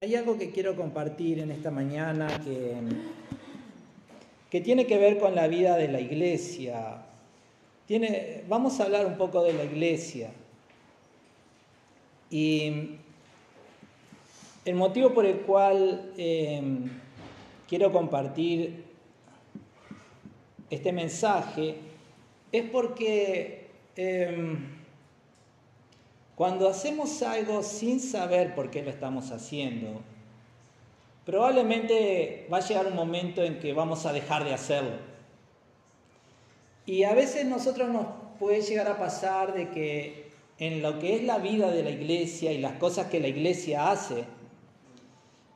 Hay algo que quiero compartir en esta mañana que, que tiene que ver con la vida de la iglesia. Tiene, vamos a hablar un poco de la iglesia. Y el motivo por el cual eh, quiero compartir este mensaje es porque eh, cuando hacemos algo sin saber por qué lo estamos haciendo, probablemente va a llegar un momento en que vamos a dejar de hacerlo. Y a veces nosotros nos puede llegar a pasar de que en lo que es la vida de la iglesia y las cosas que la iglesia hace,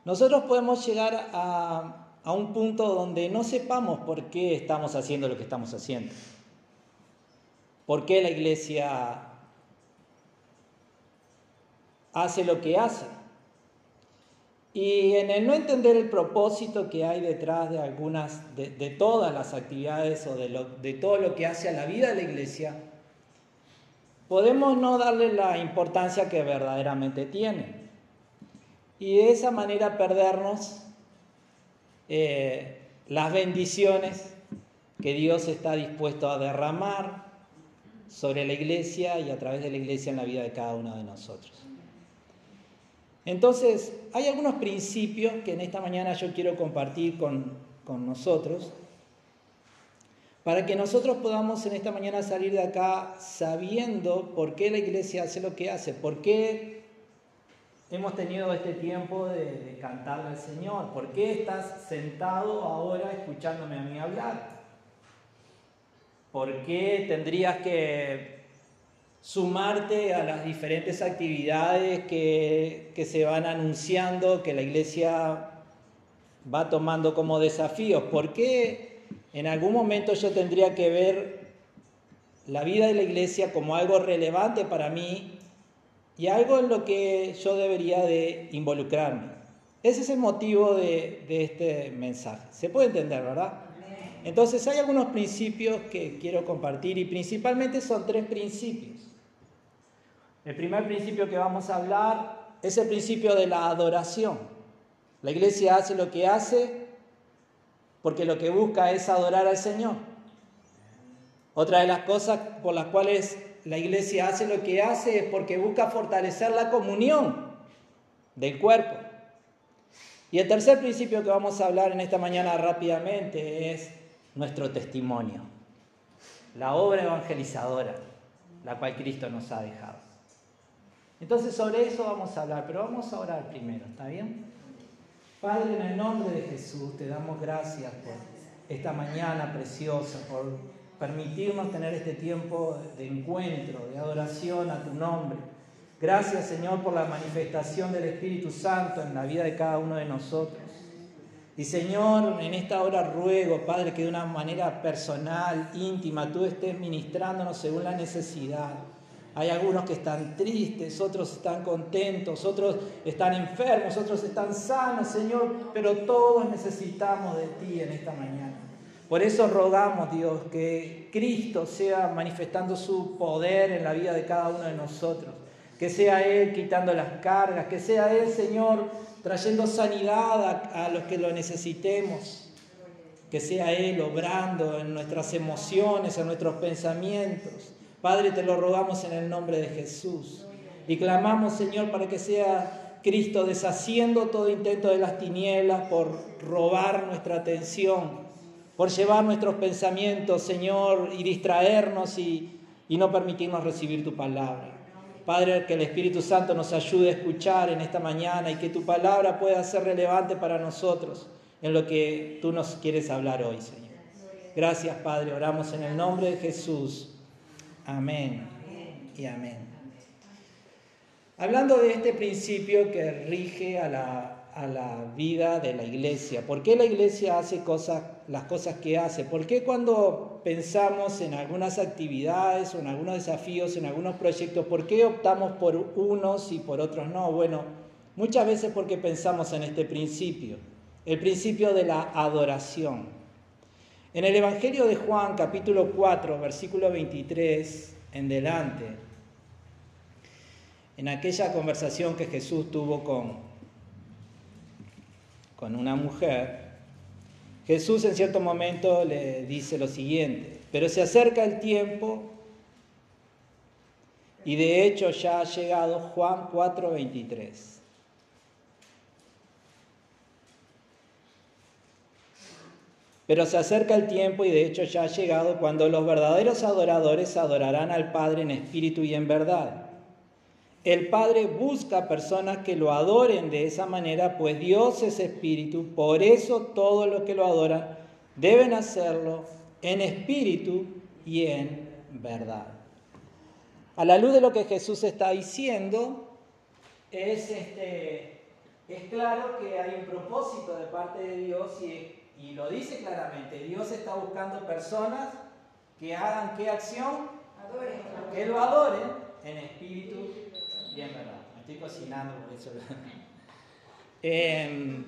nosotros podemos llegar a, a un punto donde no sepamos por qué estamos haciendo lo que estamos haciendo. ¿Por qué la iglesia hace lo que hace. Y en el no entender el propósito que hay detrás de algunas, de, todas las actividades o de, de todo lo que hace a la vida de la iglesia, podemos no darle la importancia que verdaderamente tiene. Y de esa manera perdernos eh, las bendiciones que Dios está dispuesto a derramar sobre la iglesia y a través de la iglesia en la vida de cada uno de nosotros. Entonces, hay algunos principios que en esta mañana yo quiero compartir con, nosotros, para que nosotros podamos en esta mañana salir de acá sabiendo por qué la iglesia hace lo que hace, por qué hemos tenido este tiempo de, de cantarle al Señor, por qué estás sentado ahora escuchándome a mí hablar, por qué tendrías que sumarte a las diferentes actividades que, se van anunciando, que la iglesia va tomando como desafíos. ¿Por qué en algún momento yo tendría que ver la vida de la iglesia como algo relevante para mí y algo en lo que yo debería de involucrarme? Ese es el motivo de, de este mensaje. Se puede entender, ¿verdad? Entonces hay algunos principios que quiero compartir y principalmente son tres principios. El primer principio que vamos a hablar es el principio de la adoración. La iglesia hace lo que hace porque lo que busca es adorar al Señor. Otra de las cosas por las cuales la iglesia hace lo que hace es porque busca fortalecer la comunión del cuerpo. Y el tercer principio que vamos a hablar en esta mañana rápidamente es nuestro testimonio, la obra evangelizadora, la cual Cristo nos ha dejado. Entonces sobre eso vamos a hablar, pero vamos a orar primero, ¿está bien? Padre, en el nombre de Jesús te damos gracias por esta mañana preciosa, por permitirnos tener este tiempo de encuentro, de adoración a tu nombre. Gracias Señor por la manifestación del Espíritu Santo en la vida de cada uno de nosotros. Y Señor, en esta hora ruego, Padre, que de una manera personal, íntima, tú estés ministrándonos según la necesidad. Hay algunos que están tristes, otros están contentos, otros están enfermos, otros están sanos, Señor, pero todos necesitamos de ti en esta mañana. Por eso rogamos, Dios, que Cristo sea manifestando su poder en la vida de cada uno de nosotros. Que sea Él quitando las cargas, que sea Él, Señor, trayendo sanidad a, a los que lo necesitemos. Que sea Él obrando en nuestras emociones, en nuestros pensamientos Padre, te lo rogamos en el nombre de Jesús. Y clamamos, Señor, para que sea Cristo deshaciendo todo intento de las tinieblas por robar nuestra atención, por llevar nuestros pensamientos, Señor, y distraernos y, y no permitirnos recibir tu palabra. Padre, que el Espíritu Santo nos ayude a escuchar en esta mañana y que tu palabra pueda ser relevante para nosotros en lo que tú nos quieres hablar hoy, Señor. Gracias, Padre. Oramos en el nombre de Jesús. Amén y amén. Hablando de este principio que rige a la, a la, vida de la iglesia, ¿por qué la iglesia hace cosas, las cosas que hace? ¿Por qué cuando pensamos en algunas actividades o en algunos desafíos, en algunos proyectos, ¿por qué optamos por unos y por otros no? Bueno, muchas veces porque pensamos en este principio, el principio de la adoración. En el Evangelio de Juan, capítulo 4, versículo 23 en delante, en aquella conversación que Jesús tuvo con, con una mujer, Jesús en cierto momento le dice lo siguiente, pero se acerca el tiempo y de hecho ya ha llegado Juan 4:23. Pero se acerca el tiempo y de hecho ya ha llegado cuando los verdaderos adoradores adorarán al Padre en espíritu y en verdad. El Padre busca personas que lo adoren de esa manera, pues Dios es espíritu, por eso todos los que lo adoran deben hacerlo en espíritu y en verdad. A la luz de lo que Jesús está diciendo, es, este, es claro que hay un propósito de parte de Dios y y lo dice claramente, Dios está buscando personas que hagan qué acción? Que lo adoren en espíritu y en verdad. Me estoy cocinando por eso. Em,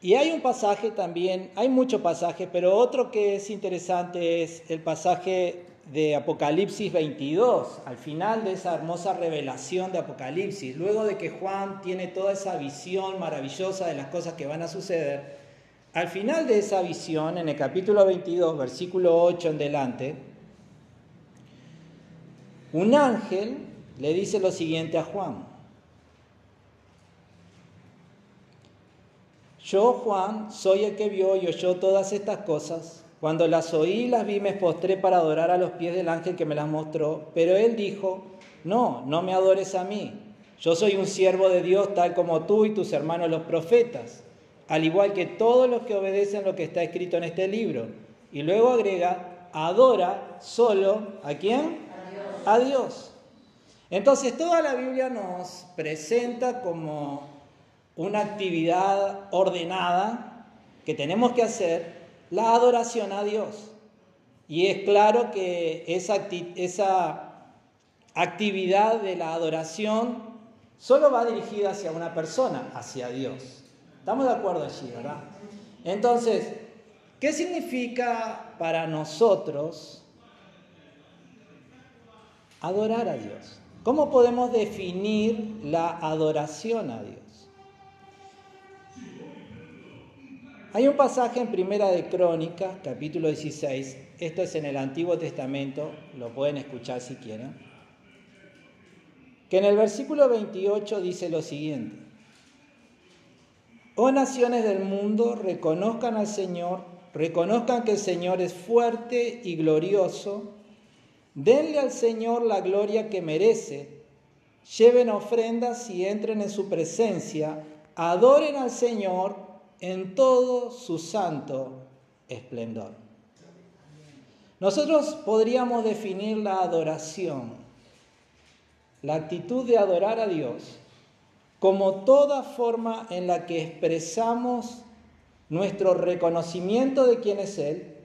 y hay un pasaje también, hay muchos pasajes, pero otro que es interesante es el pasaje de Apocalipsis 22, al final de esa hermosa revelación de Apocalipsis, luego de que Juan tiene toda esa visión maravillosa de las cosas que van a suceder, al final de esa visión, en el capítulo 22, versículo 8 en delante, un ángel le dice lo siguiente a Juan. Yo, Juan, soy el que vio y oyó todas estas cosas cuando las oí y las vi, me postré para adorar a los pies del ángel que me las mostró. Pero él dijo, no, no me adores a mí. Yo soy un siervo de Dios tal como tú y tus hermanos los profetas, al igual que todos los que obedecen lo que está escrito en este libro. Y luego agrega, adora solo a quién? A Dios. A Dios. Entonces toda la Biblia nos presenta como una actividad ordenada que tenemos que hacer la adoración a Dios. Y es claro que esa, actividad de la adoración solo va dirigida hacia una persona, hacia Dios. ¿Estamos de acuerdo allí, verdad? Entonces, ¿qué significa para nosotros adorar a Dios? ¿Cómo podemos definir la adoración a Dios? Hay un pasaje en Primera de Crónicas, capítulo 16, esto es en el Antiguo Testamento, lo pueden escuchar si quieren, que en el versículo 28 dice lo siguiente, Oh naciones del mundo, reconozcan al Señor, reconozcan que el Señor es fuerte y glorioso, denle al Señor la gloria que merece, lleven ofrendas y entren en su presencia, adoren al Señor, en todo su santo esplendor. Nosotros podríamos definir la adoración, la actitud de adorar a Dios, como toda forma en la que expresamos nuestro reconocimiento de quién es Él,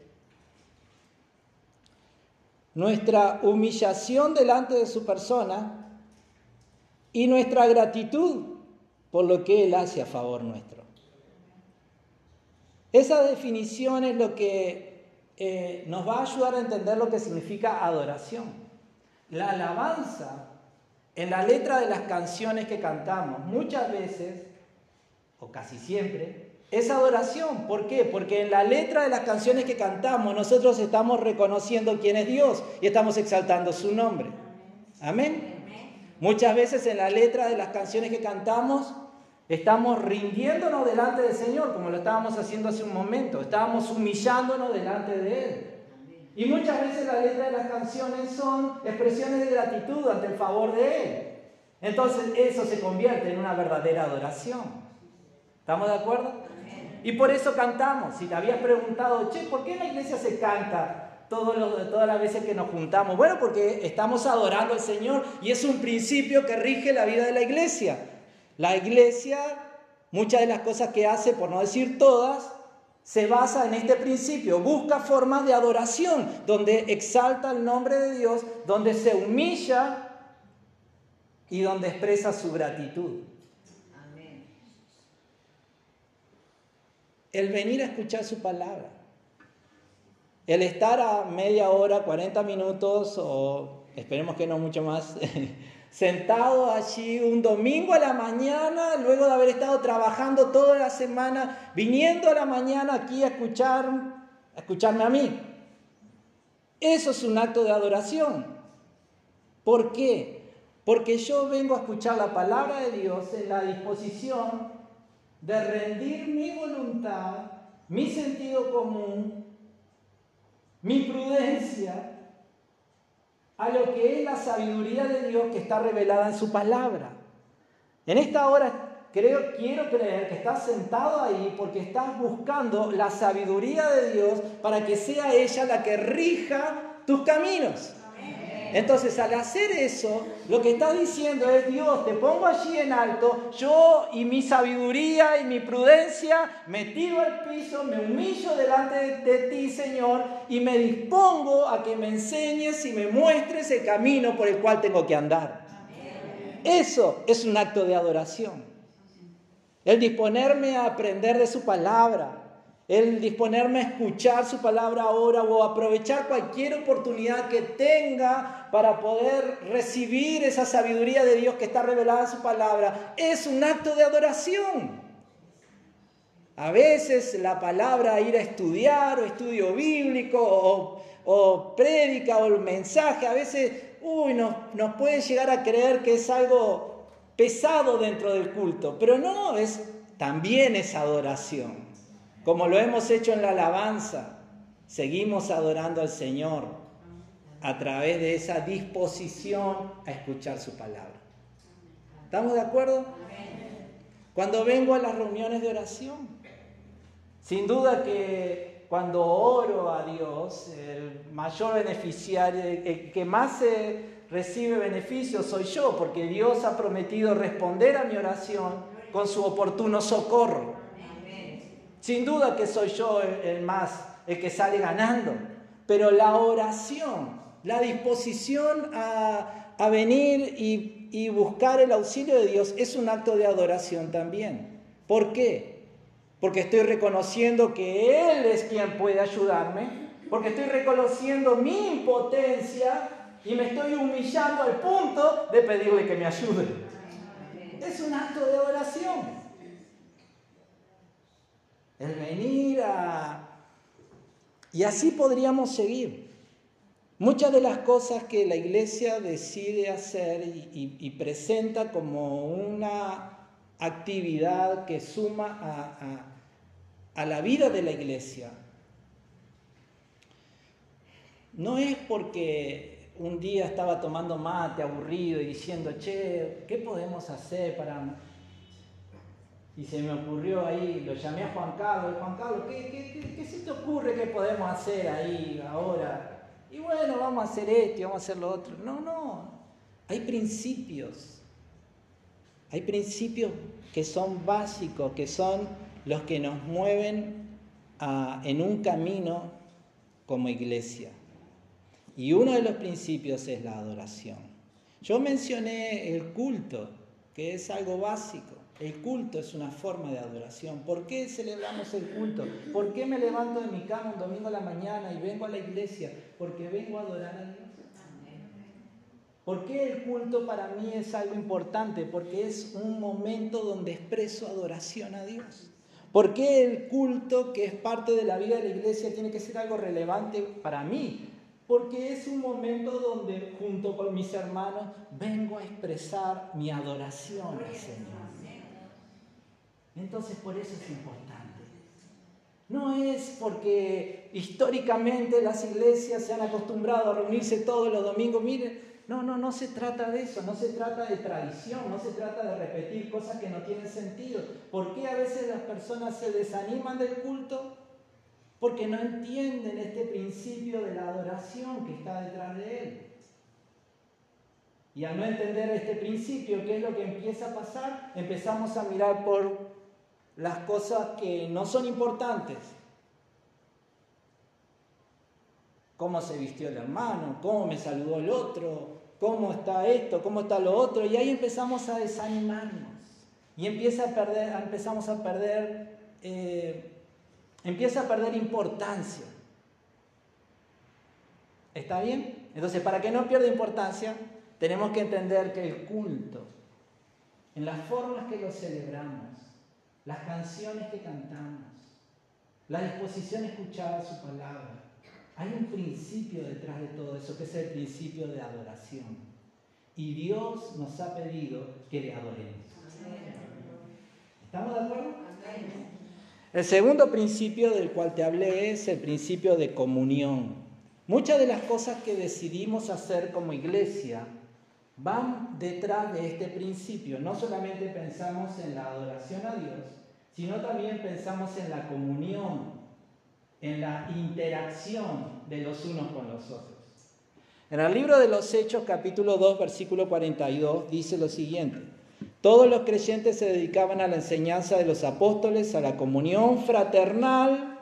nuestra humillación delante de su persona y nuestra gratitud por lo que Él hace a favor nuestro. Esa definición es lo que eh, nos va a ayudar a entender lo que significa adoración. La alabanza en la letra de las canciones que cantamos muchas veces, o casi siempre, es adoración. ¿Por qué? Porque en la letra de las canciones que cantamos nosotros estamos reconociendo quién es Dios y estamos exaltando su nombre. Amén. Muchas veces en la letra de las canciones que cantamos Estamos rindiéndonos delante del Señor, como lo estábamos haciendo hace un momento. Estábamos humillándonos delante de Él. Y muchas veces las letras de las canciones son expresiones de gratitud ante el favor de Él. Entonces eso se convierte en una verdadera adoración. ¿Estamos de acuerdo? Y por eso cantamos. Si te habías preguntado, che, ¿por qué en la iglesia se canta todas las veces que nos juntamos? Bueno, porque estamos adorando al Señor y es un principio que rige la vida de la iglesia. La iglesia, muchas de las cosas que hace, por no decir todas, se basa en este principio, busca formas de adoración, donde exalta el nombre de Dios, donde se humilla y donde expresa su gratitud. El venir a escuchar su palabra, el estar a media hora, 40 minutos o esperemos que no mucho más sentado allí un domingo a la mañana, luego de haber estado trabajando toda la semana, viniendo a la mañana aquí a escuchar, a escucharme a mí. Eso es un acto de adoración. ¿Por qué? Porque yo vengo a escuchar la palabra de Dios en la disposición de rendir mi voluntad, mi sentido común, mi prudencia a lo que es la sabiduría de Dios que está revelada en su palabra. En esta hora creo, quiero creer que estás sentado ahí porque estás buscando la sabiduría de Dios para que sea ella la que rija tus caminos. Entonces, al hacer eso, lo que está diciendo es, Dios, te pongo allí en alto, yo y mi sabiduría y mi prudencia me tiro al piso, me humillo delante de, ti, Señor, y me dispongo a que me enseñes y me muestres el camino por el cual tengo que andar. Eso es un acto de adoración. El disponerme a aprender de su palabra, el disponerme a escuchar su palabra ahora o aprovechar cualquier oportunidad que tenga para poder recibir esa sabiduría de Dios que está revelada en su palabra, es un acto de adoración. A veces la palabra ir a estudiar o estudio bíblico o, o prédica o el mensaje, a veces uy, nos, nos puede llegar a creer que es algo pesado dentro del culto, pero no, es, también es adoración. Como lo hemos hecho en la alabanza, seguimos adorando al Señor a través de esa disposición a escuchar su palabra. ¿Estamos de acuerdo? Cuando vengo a las reuniones de oración, sin duda que cuando oro a Dios, el mayor beneficiario, el que más recibe beneficios soy yo, porque Dios ha prometido responder a mi oración con su oportuno socorro. Sin duda que soy yo el, más, el que sale ganando, pero la oración, la disposición a, venir y, y buscar el auxilio de Dios es un acto de adoración también. ¿Por qué? Porque estoy reconociendo que Él es quien puede ayudarme, porque estoy reconociendo mi impotencia y me estoy humillando al punto de pedirle que me ayude. Es un acto de adoración el venir a... Y así podríamos seguir. Muchas de las cosas que la iglesia decide hacer y, presenta como una actividad que suma a, a la vida de la iglesia, no es porque un día estaba tomando mate aburrido y diciendo, che, ¿qué podemos hacer para y se me ocurrió ahí, lo llamé a Juan Carlos, Juan Carlos, ¿qué, se te ocurre que podemos hacer ahí ahora? Y bueno, vamos a hacer esto y vamos a hacer lo otro. No, no, hay principios, hay principios que son básicos, que son los que nos mueven en un camino como iglesia. Y uno de los principios es la adoración. Yo mencioné el culto, que es algo básico. El culto es una forma de adoración. ¿Por qué celebramos el culto? ¿Por qué me levanto de mi cama un domingo a la mañana y vengo a la iglesia? Porque vengo a adorar a Dios. ¿Por qué el culto para mí es algo importante? Porque es un momento donde expreso adoración a Dios. ¿Por qué el culto, que es parte de la vida de la iglesia, tiene que ser algo relevante para mí? Porque es un momento donde junto con mis hermanos vengo a expresar mi adoración al Señor. Entonces por eso es importante. No es porque históricamente las iglesias se han acostumbrado a reunirse todos los domingos. Miren, no, no, no se trata de eso, no se trata de tradición, no se trata de repetir cosas que no tienen sentido. ¿Por qué a veces las personas se desaniman del culto? Porque no entienden este principio de la adoración que está detrás de él. Y al no entender este principio, ¿qué es lo que empieza a pasar? Empezamos a mirar por las cosas que no son importantes. Cómo se vistió el hermano, cómo me saludó el otro, cómo está esto, cómo está lo otro. Y ahí empezamos a desanimarnos. Y empieza a perder, empezamos a perder, eh, empieza a perder importancia. ¿Está bien? Entonces, para que no pierda importancia, tenemos que entender que el culto, en las formas que lo celebramos, las canciones que cantamos, la disposición a escuchar su palabra, hay un principio detrás de todo eso, que es el principio de adoración. Y Dios nos ha pedido que le adoremos. ¿Estamos de acuerdo? El segundo principio del cual te hablé es el principio de comunión. Muchas de las cosas que decidimos hacer como iglesia van detrás de este principio. No solamente pensamos en la adoración a Dios, sino también pensamos en la comunión, en la interacción de los unos con los otros. En el libro de los Hechos, capítulo 2, versículo 42, dice lo siguiente. Todos los creyentes se dedicaban a la enseñanza de los apóstoles, a la comunión fraternal,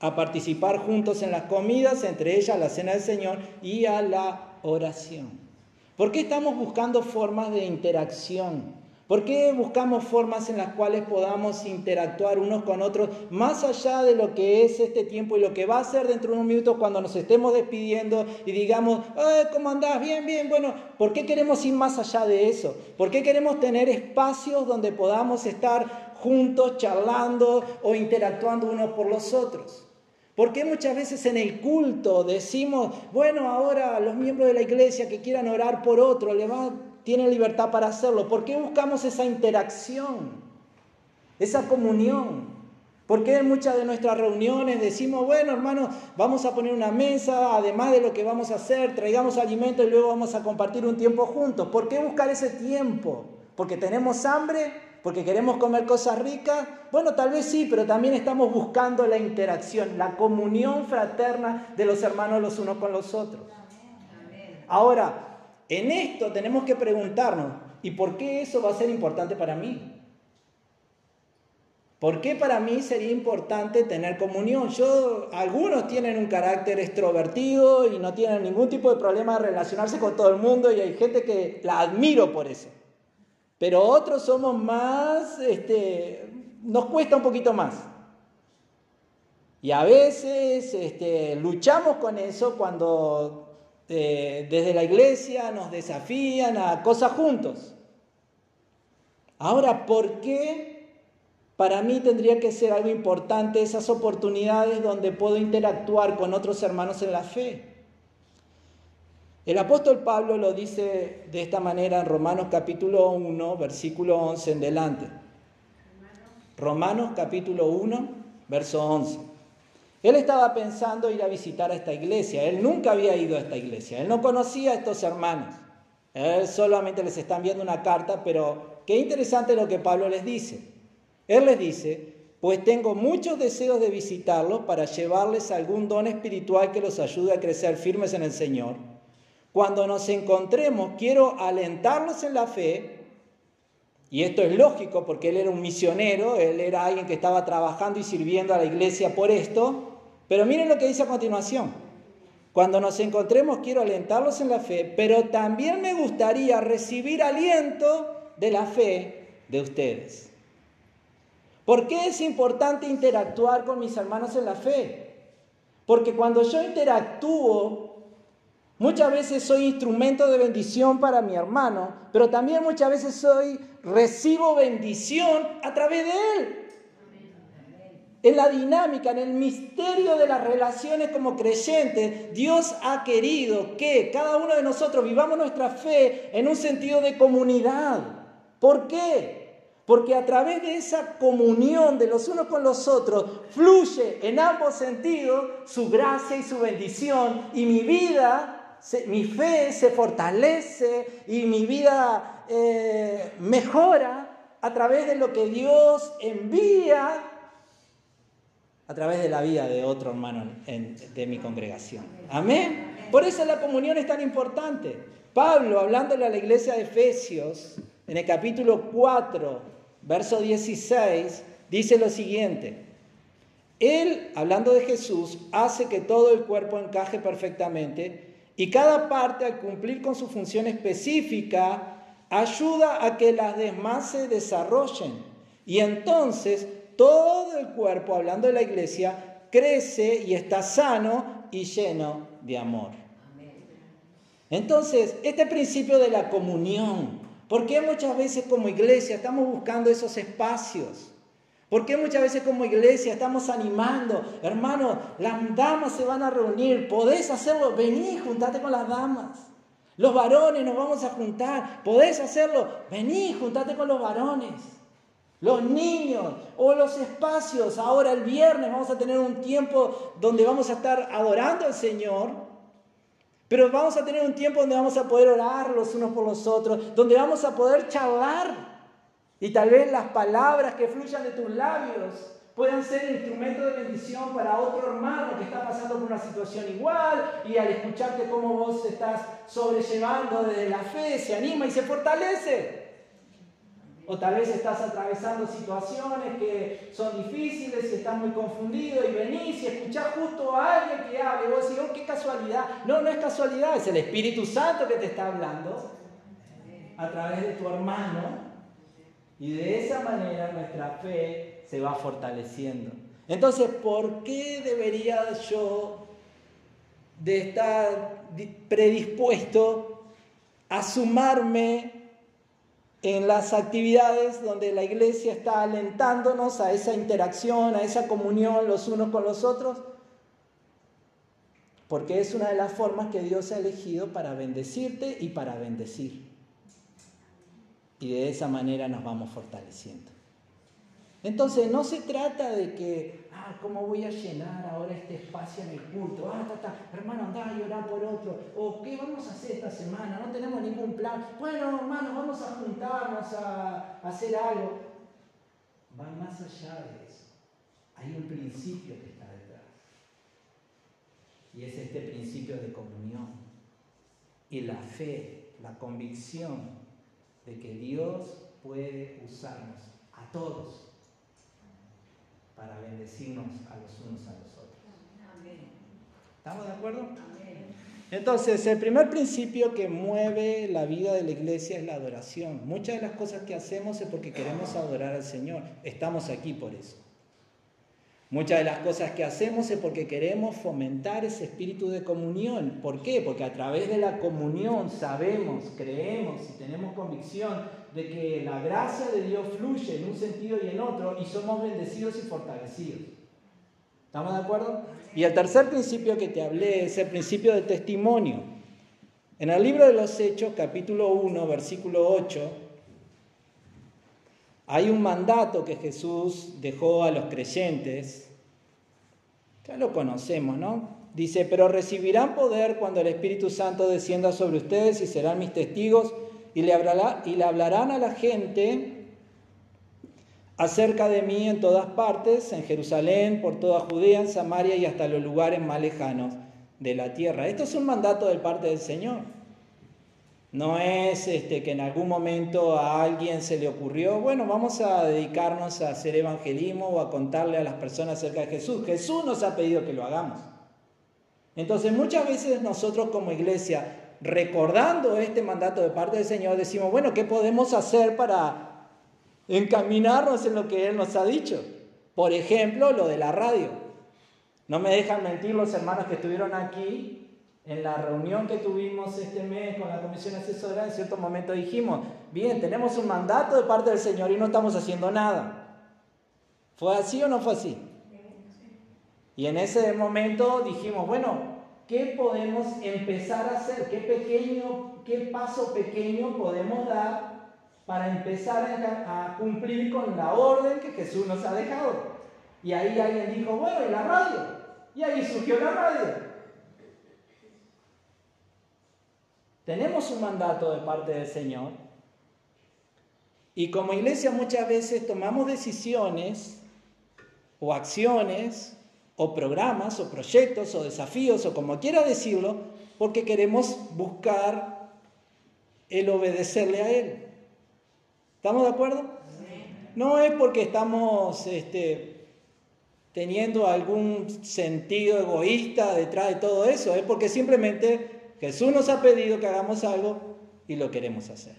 a participar juntos en las comidas, entre ellas la cena del Señor y a la oración. ¿Por qué estamos buscando formas de interacción? ¿Por qué buscamos formas en las cuales podamos interactuar unos con otros más allá de lo que es este tiempo y lo que va a ser dentro de unos minutos cuando nos estemos despidiendo y digamos, ¿cómo andás? Bien, bien, bueno, ¿por qué queremos ir más allá de eso? ¿Por qué queremos tener espacios donde podamos estar juntos charlando o interactuando unos por los otros? ¿Por qué muchas veces en el culto decimos, bueno, ahora los miembros de la iglesia que quieran orar por otro, le van tiene libertad para hacerlo. ¿Por qué buscamos esa interacción, esa comunión? ¿Por qué en muchas de nuestras reuniones decimos, bueno hermanos, vamos a poner una mesa, además de lo que vamos a hacer, traigamos alimento y luego vamos a compartir un tiempo juntos? ¿Por qué buscar ese tiempo? ¿Porque tenemos hambre? ¿Porque queremos comer cosas ricas? Bueno, tal vez sí, pero también estamos buscando la interacción, la comunión fraterna de los hermanos los unos con los otros. Ahora, en esto tenemos que preguntarnos, ¿y por qué eso va a ser importante para mí? ¿Por qué para mí sería importante tener comunión? Yo, algunos tienen un carácter extrovertido y no tienen ningún tipo de problema de relacionarse con todo el mundo y hay gente que la admiro por eso. Pero otros somos más, este, nos cuesta un poquito más. Y a veces este, luchamos con eso cuando eh, desde la iglesia nos desafían a cosas juntos. Ahora, ¿por qué para mí tendría que ser algo importante esas oportunidades donde puedo interactuar con otros hermanos en la fe? El apóstol Pablo lo dice de esta manera en Romanos capítulo 1, versículo 11 en delante. Romanos capítulo 1, verso 11. Él estaba pensando ir a visitar a esta iglesia. Él nunca había ido a esta iglesia. Él no conocía a estos hermanos. Él solamente les está enviando una carta, pero qué interesante lo que Pablo les dice. Él les dice, pues tengo muchos deseos de visitarlos para llevarles algún don espiritual que los ayude a crecer firmes en el Señor. Cuando nos encontremos, quiero alentarlos en la fe, y esto es lógico porque él era un misionero, él era alguien que estaba trabajando y sirviendo a la iglesia por esto, pero miren lo que dice a continuación. Cuando nos encontremos quiero alentarlos en la fe, pero también me gustaría recibir aliento de la fe de ustedes. ¿Por qué es importante interactuar con mis hermanos en la fe? Porque cuando yo interactúo, muchas veces soy instrumento de bendición para mi hermano, pero también muchas veces soy recibo bendición a través de él en la dinámica, en el misterio de las relaciones como creyentes, Dios ha querido que cada uno de nosotros vivamos nuestra fe en un sentido de comunidad. ¿Por qué? Porque a través de esa comunión de los unos con los otros fluye en ambos sentidos su gracia y su bendición y mi vida, mi fe se fortalece y mi vida eh, mejora a través de lo que Dios envía a través de la vida de otro hermano de mi congregación. Amén. Por eso la comunión es tan importante. Pablo, hablándole a la iglesia de Efesios, en el capítulo 4, verso 16, dice lo siguiente. Él, hablando de Jesús, hace que todo el cuerpo encaje perfectamente y cada parte al cumplir con su función específica ayuda a que las demás se desarrollen. Y entonces todo el cuerpo, hablando de la iglesia, crece y está sano y lleno de amor. Entonces, este principio de la comunión, ¿por qué muchas veces como iglesia estamos buscando esos espacios? ¿Por qué muchas veces como iglesia estamos animando, hermano, las damas se van a reunir, podés hacerlo, vení, juntate con las damas. Los varones nos vamos a juntar, podés hacerlo, vení, juntate con los varones. Los niños o los espacios, ahora el viernes vamos a tener un tiempo donde vamos a estar adorando al Señor, pero vamos a tener un tiempo donde vamos a poder orar los unos por los otros, donde vamos a poder charlar y tal vez las palabras que fluyan de tus labios puedan ser instrumento de bendición para otro hermano que está pasando por una situación igual y al escucharte cómo vos estás sobrellevando desde la fe, se anima y se fortalece. O tal vez estás atravesando situaciones que son difíciles y estás muy confundido y venís y escuchás justo a alguien que hable vos decís, oh, qué casualidad. No, no es casualidad, es el Espíritu Santo que te está hablando a través de tu hermano y de esa manera nuestra fe se va fortaleciendo. Entonces, ¿por qué debería yo de estar predispuesto a sumarme en las actividades donde la iglesia está alentándonos a esa interacción, a esa comunión los unos con los otros? Porque es una de las formas que Dios ha elegido para bendecirte y para bendecir. Y de esa manera nos vamos fortaleciendo. Entonces no se trata de que, ah, ¿cómo voy a llenar ahora este espacio en el culto? Ah, ta, hermano, anda a llorar por otro. O ¿qué vamos a hacer esta semana? No tenemos ningún plan. Bueno, hermano, vamos a juntarnos a, a hacer algo. Va más allá de eso. Hay un principio que está detrás. Y es este principio de comunión. Y la fe, la convicción de que Dios puede usarnos a todos para bendecirnos a los unos a los otros. ¿Estamos de acuerdo? Entonces, el primer principio que mueve la vida de la iglesia es la adoración. Muchas de las cosas que hacemos es porque queremos adorar al Señor. Estamos aquí por eso. Muchas de las cosas que hacemos es porque queremos fomentar ese espíritu de comunión. ¿Por qué? Porque a través de la comunión sabemos, creemos y tenemos convicción de que la gracia de Dios fluye en un sentido y en otro y somos bendecidos y fortalecidos. ¿Estamos de acuerdo? Y el tercer principio que te hablé es el principio del testimonio. En el libro de los Hechos, capítulo 1, versículo 8, hay un mandato que Jesús dejó a los creyentes. Ya lo conocemos, ¿no? Dice, pero recibirán poder cuando el Espíritu Santo descienda sobre ustedes y serán mis testigos y le, y le hablarán a la gente acerca de mí en todas partes, en Jerusalén, por toda Judea, en Samaria y hasta los lugares más lejanos de la tierra. Esto es un mandato de parte del Señor. No es este, que en algún momento a alguien se le ocurrió, bueno, vamos a dedicarnos a hacer evangelismo o a contarle a las personas acerca de Jesús. Jesús nos ha pedido que lo hagamos. Entonces muchas veces nosotros como iglesia, recordando este mandato de parte del Señor, decimos, bueno, ¿qué podemos hacer para encaminarnos en lo que Él nos ha dicho? Por ejemplo, lo de la radio. No me dejan mentir los hermanos que estuvieron aquí en la reunión que tuvimos este mes con la comisión asesora, en cierto momento dijimos, bien, tenemos un mandato de parte del Señor y no estamos haciendo nada. ¿Fue así o no fue así? Y en ese momento dijimos, bueno, ¿qué podemos empezar a hacer? ¿Qué pequeño, qué paso pequeño podemos dar para empezar a cumplir con la orden que Jesús nos ha dejado? Y ahí alguien dijo, bueno, ¿y la radio? Y ahí surgió la radio. Tenemos un mandato de parte del Señor y como iglesia muchas veces tomamos decisiones o acciones o programas o proyectos o desafíos o como quiera decirlo porque queremos buscar el obedecerle a Él. ¿Estamos de acuerdo? No es porque estamos este, teniendo algún sentido egoísta detrás de todo eso, es porque simplemente Jesús nos ha pedido que hagamos algo y lo queremos hacer.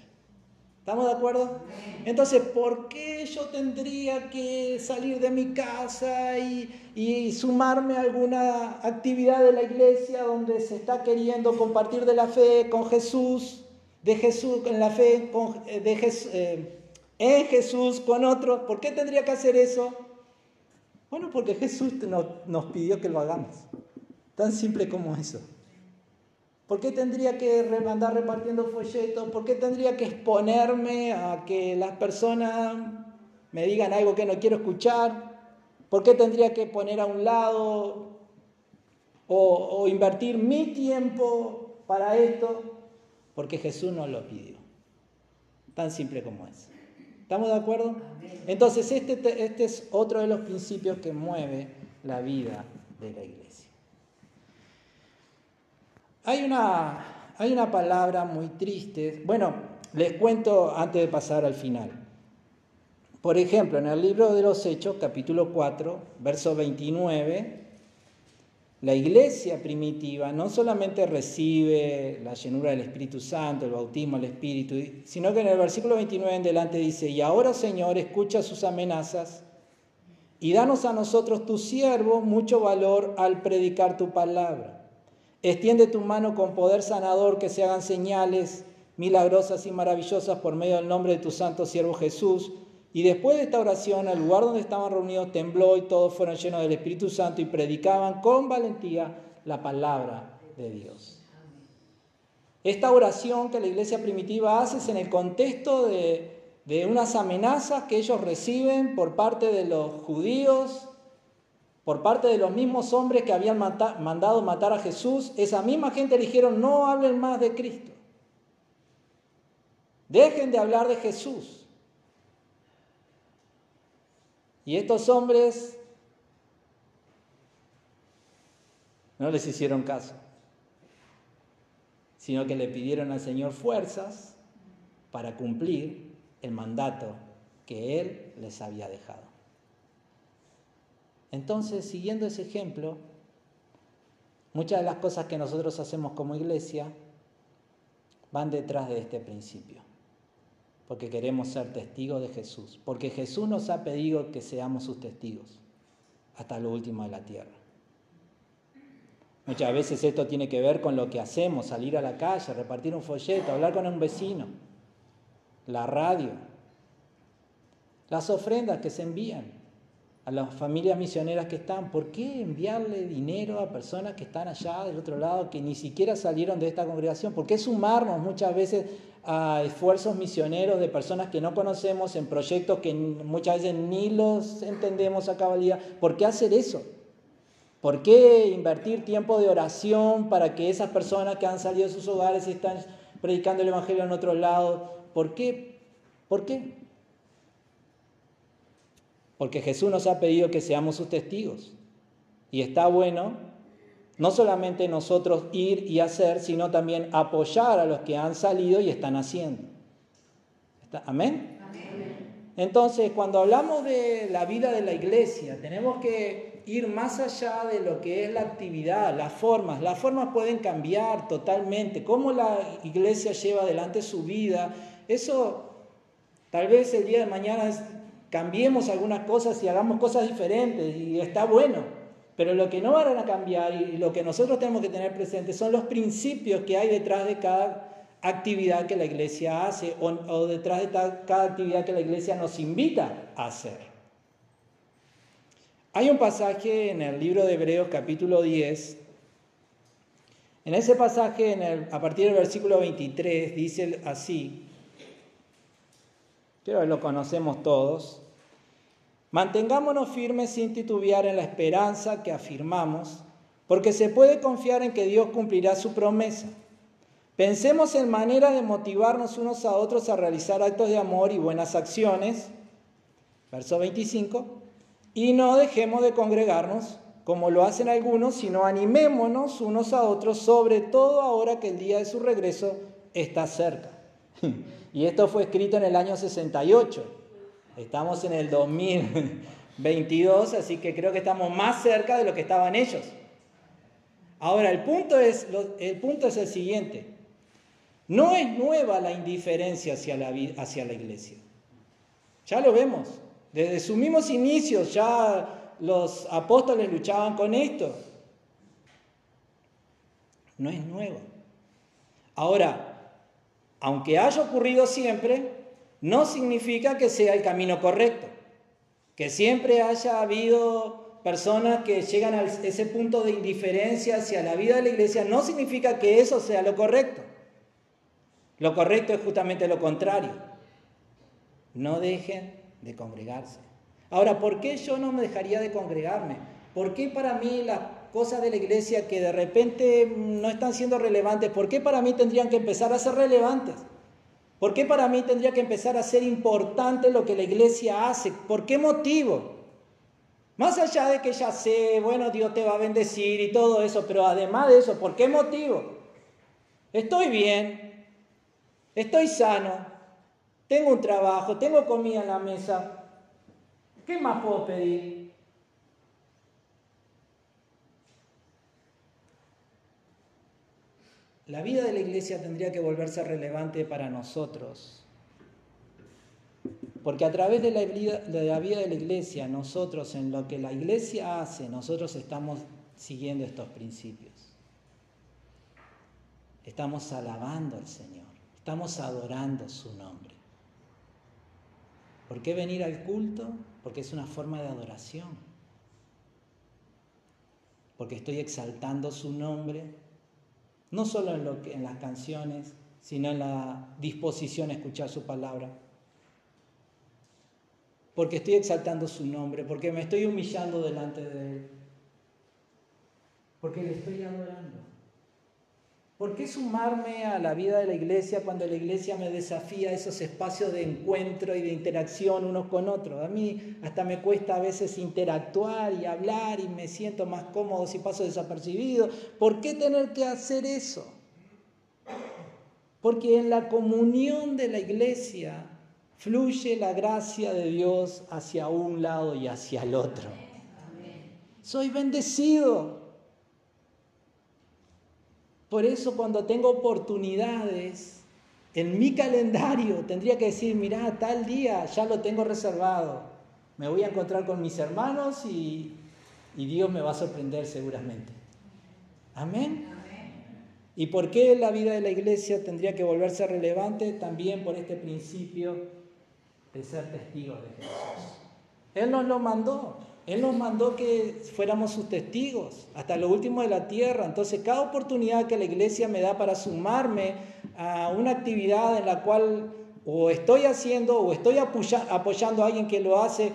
¿Estamos de acuerdo? Entonces, ¿por qué yo tendría que salir de mi casa y, sumarme a alguna actividad de la iglesia donde se está queriendo compartir de la fe con Jesús, de Jesús, en la fe eh, de eh, en Jesús con otros? ¿Por qué tendría que hacer eso? Bueno, porque Jesús nos pidió que lo hagamos. Tan simple como eso. ¿Por qué tendría que andar repartiendo folletos? ¿Por qué tendría que exponerme a que las personas me digan algo que no quiero escuchar? ¿Por qué tendría que poner a un lado o, invertir mi tiempo para esto? Porque Jesús nos lo pidió. Tan simple como es. ¿Estamos de acuerdo? Entonces, este, este es otro de los principios que mueve la vida de la iglesia. Hay una, hay una palabra muy triste. Bueno, les cuento antes de pasar al final. Por ejemplo, en el libro de los Hechos, capítulo 4, verso 29, la iglesia primitiva no solamente recibe la llenura del Espíritu Santo, el bautismo del Espíritu, sino que en el versículo 29 en delante dice, y ahora Señor, escucha sus amenazas y danos a nosotros, tu siervo, mucho valor al predicar tu palabra Extiende tu mano con poder sanador, que se hagan señales milagrosas y maravillosas por medio del nombre de tu santo siervo Jesús. Y después de esta oración, el lugar donde estaban reunidos tembló y todos fueron llenos del Espíritu Santo y predicaban con valentía la palabra de Dios. Esta oración que la iglesia primitiva hace es en el contexto de, de unas amenazas que ellos reciben por parte de los judíos por parte de los mismos hombres que habían mandado matar a Jesús, esa misma gente dijeron, no hablen más de Cristo. Dejen de hablar de Jesús. Y estos hombres no les hicieron caso, sino que le pidieron al Señor fuerzas para cumplir el mandato que Él les había dejado. Entonces, siguiendo ese ejemplo, muchas de las cosas que nosotros hacemos como iglesia van detrás de este principio, porque queremos ser testigos de Jesús, porque Jesús nos ha pedido que seamos sus testigos hasta lo último de la tierra. Muchas veces esto tiene que ver con lo que hacemos, salir a la calle, repartir un folleto, hablar con un vecino, la radio, las ofrendas que se envían a las familias misioneras que están, ¿por qué enviarle dinero a personas que están allá del otro lado, que ni siquiera salieron de esta congregación? ¿Por qué sumarnos muchas veces a esfuerzos misioneros de personas que no conocemos en proyectos que muchas veces ni los entendemos a cabalidad? ¿Por qué hacer eso? ¿Por qué invertir tiempo de oración para que esas personas que han salido de sus hogares y están predicando el Evangelio en otro lado? ¿Por qué? ¿Por qué? Porque Jesús nos ha pedido que seamos sus testigos. Y está bueno no solamente nosotros ir y hacer, sino también apoyar a los que han salido y están haciendo. ¿Amén? Entonces, cuando hablamos de la vida de la iglesia, tenemos que ir más allá de lo que es la actividad, las formas. Las formas pueden cambiar totalmente. Cómo la iglesia lleva adelante su vida, eso tal vez el día de mañana cambiemos algunas cosas y hagamos cosas diferentes y está bueno. Pero lo que no van a cambiar y lo que nosotros tenemos que tener presente son los principios que hay detrás de cada actividad que la iglesia hace o, detrás de cada actividad que la iglesia nos invita a hacer. Hay un pasaje en el libro de Hebreos capítulo 10. En ese pasaje, a partir del versículo 23, dice así, Creo lo conocemos todos. Mantengámonos firmes sin titubear en la esperanza que afirmamos, porque se puede confiar en que Dios cumplirá su promesa. Pensemos en maneras de motivarnos unos a otros a realizar actos de amor y buenas acciones. Verso 25. Y no dejemos de congregarnos como lo hacen algunos, sino animémonos unos a otros, sobre todo ahora que el día de su regreso está cerca. Y esto fue escrito en el año 68. Estamos en el 2022, así que creo que estamos más cerca de lo que estaban ellos. Ahora, el punto es, el, siguiente. No es nueva la indiferencia hacia la, hacia la iglesia. Ya lo vemos. Desde sus mismos inicios ya los apóstoles luchaban con esto. No es nuevo. Ahora, aunque haya ocurrido siempre, no significa que sea el camino correcto. Que siempre haya habido personas que llegan a ese punto de indiferencia hacia la vida de la iglesia, no significa que eso sea lo correcto. Lo correcto es justamente lo contrario. No dejen de congregarse. Ahora, ¿por qué yo no me dejaría de congregarme? ¿Por qué para mí las cosas de la iglesia que de repente no están siendo relevantes, por qué para mí tendrían que empezar a ser relevantes? ¿Por qué para mí tendría que empezar a ser importante lo que la iglesia hace? ¿Por qué motivo? Más allá de que ya sé, bueno, Dios te va a bendecir y todo eso, pero además de eso, ¿por qué motivo? Estoy bien, estoy sano, tengo un trabajo, tengo comida en la mesa. ¿Qué más puedo pedir? La vida de la iglesia tendría que volverse relevante para nosotros. Porque a través de la, vida, de la iglesia, nosotros, en lo que la iglesia hace, nosotros estamos siguiendo estos principios. Estamos alabando al Señor, estamos adorando su nombre. ¿Por qué venir al culto? Porque es una forma de adoración. Porque estoy exaltando su nombre, no solo en, lo que, en las canciones, sino en la disposición a escuchar su palabra. Porque estoy exaltando su nombre, porque me estoy humillando delante de Él, porque le estoy adorando. ¿Por qué sumarme a la vida de la iglesia cuando la iglesia me desafía a esos espacios de encuentro y de interacción unos con otros? A mí hasta me cuesta a veces interactuar y hablar y me siento más cómodo si paso desapercibido. ¿Por qué tener que hacer eso? Porque en la comunión de la iglesia fluye la gracia de Dios hacia un lado y hacia el otro. Soy bendecido por eso cuando tengo oportunidades en mi calendario, tendría que decir, mira, tal día ya lo tengo reservado. Me voy a encontrar con mis hermanos y, Dios me va a sorprender seguramente. Amén. ¿Y por qué la vida de la iglesia tendría que volverse relevante? También por este principio de ser testigos de Jesús. Él nos lo mandó. Él nos mandó que fuéramos sus testigos hasta lo último de la tierra. Entonces, cada oportunidad que la iglesia me da para sumarme a una actividad en la cual o estoy haciendo o estoy apoyando a alguien que lo hace,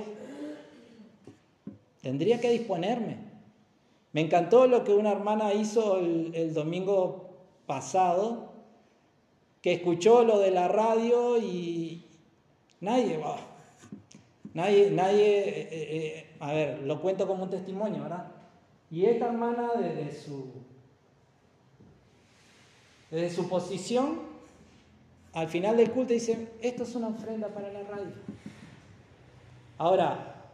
tendría que disponerme. Me encantó lo que una hermana hizo el, domingo pasado, que escuchó lo de la radio y nadie, va. Nadie, nadie eh, eh, a ver, lo cuento como un testimonio, ¿verdad? Y esta hermana desde su, desde su posición, al final del culto dice, esto es una ofrenda para la radio. Ahora,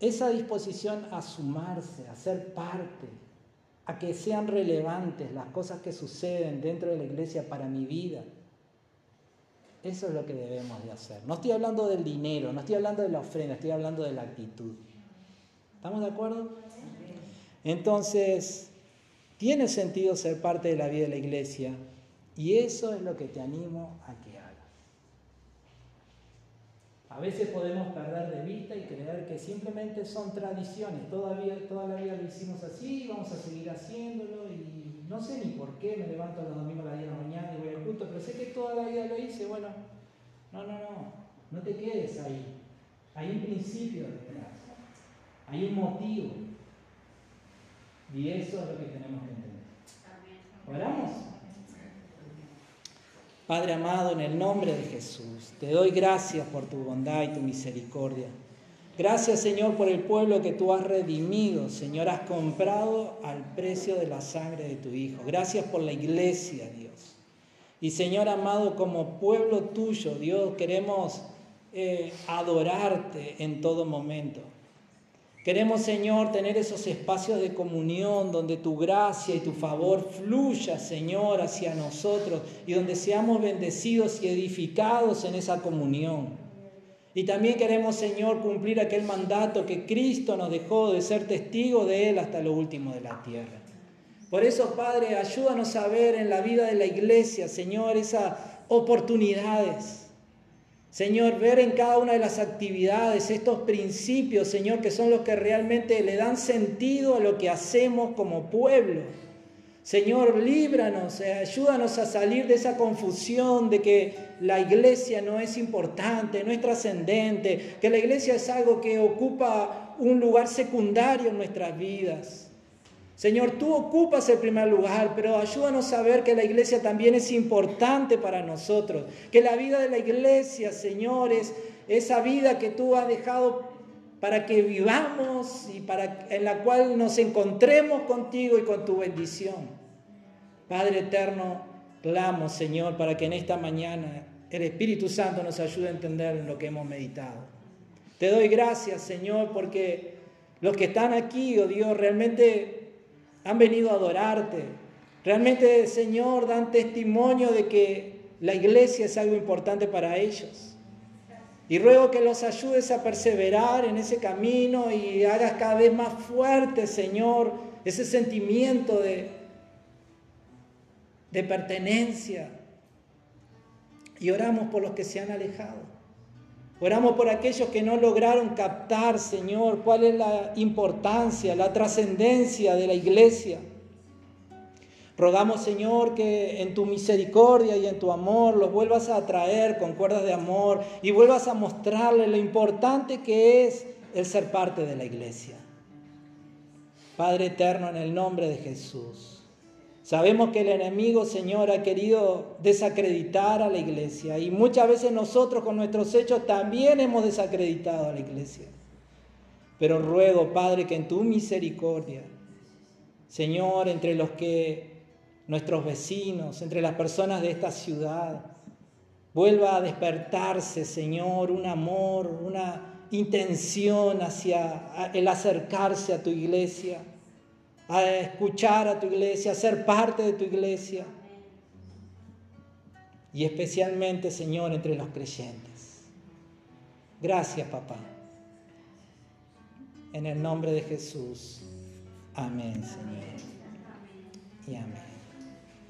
esa disposición a sumarse, a ser parte, a que sean relevantes las cosas que suceden dentro de la iglesia para mi vida, eso es lo que debemos de hacer. No estoy hablando del dinero, no estoy hablando de la ofrenda, estoy hablando de la actitud. ¿Estamos de acuerdo? Entonces, tiene sentido ser parte de la vida de la iglesia y eso es lo que te animo a que hagas. A veces podemos perder de vista y creer que simplemente son tradiciones. Todavía, toda la vida lo hicimos así, vamos a seguir haciéndolo y no sé ni por qué me levanto los domingos a las 10 de la mañana y voy pero sé que toda la vida lo hice. Bueno, no, no, no, no te quedes ahí. Hay un principio detrás, hay un motivo. Y eso es lo que tenemos que entender. ¿Oramos? Padre amado, en el nombre de Jesús, te doy gracias por tu bondad y tu misericordia. Gracias Señor por el pueblo que tú has redimido, Señor, has comprado al precio de la sangre de tu Hijo. Gracias por la iglesia, Dios. Y Señor amado, como pueblo tuyo, Dios, queremos eh, adorarte en todo momento. Queremos, Señor, tener esos espacios de comunión donde tu gracia y tu favor fluya, Señor, hacia nosotros y donde seamos bendecidos y edificados en esa comunión. Y también queremos, Señor, cumplir aquel mandato que Cristo nos dejó de ser testigo de Él hasta lo último de la tierra. Por eso, Padre, ayúdanos a ver en la vida de la iglesia, Señor, esas oportunidades Señor, ver en cada una de las actividades estos principios, Señor, que son los que realmente le dan sentido a lo que hacemos como pueblo. Señor, líbranos, eh, ayúdanos a salir de esa confusión de que la iglesia no es importante, no es trascendente, que la iglesia es algo que ocupa un lugar secundario en nuestras vidas. Señor, tú ocupas el primer lugar, pero ayúdanos a ver que la iglesia también es importante para nosotros, que la vida de la iglesia, Señor, es esa vida que tú has dejado para que vivamos y para en la cual nos encontremos contigo y con tu bendición. Padre eterno, clamo, Señor, para que en esta mañana el Espíritu Santo nos ayude a entender lo que hemos meditado. Te doy gracias, Señor, porque los que están aquí, oh Dios, realmente han venido a adorarte. Realmente, Señor, dan testimonio de que la iglesia es algo importante para ellos. Y ruego que los ayudes a perseverar en ese camino y hagas cada vez más fuerte, Señor, ese sentimiento de, de pertenencia. Y oramos por los que se han alejado. Oramos por aquellos que no lograron captar, Señor, cuál es la importancia, la trascendencia de la iglesia. Rogamos, Señor, que en tu misericordia y en tu amor los vuelvas a atraer con cuerdas de amor y vuelvas a mostrarles lo importante que es el ser parte de la iglesia. Padre eterno, en el nombre de Jesús. Sabemos que el enemigo, Señor, ha querido desacreditar a la iglesia y muchas veces nosotros con nuestros hechos también hemos desacreditado a la iglesia. Pero ruego, Padre, que en tu misericordia, Señor, entre los que nuestros vecinos, entre las personas de esta ciudad, vuelva a despertarse, Señor, un amor, una intención hacia el acercarse a tu iglesia a escuchar a tu iglesia, a ser parte de tu iglesia. Y especialmente, Señor, entre los creyentes. Gracias, papá. En el nombre de Jesús. Amén, Señor. Y amén.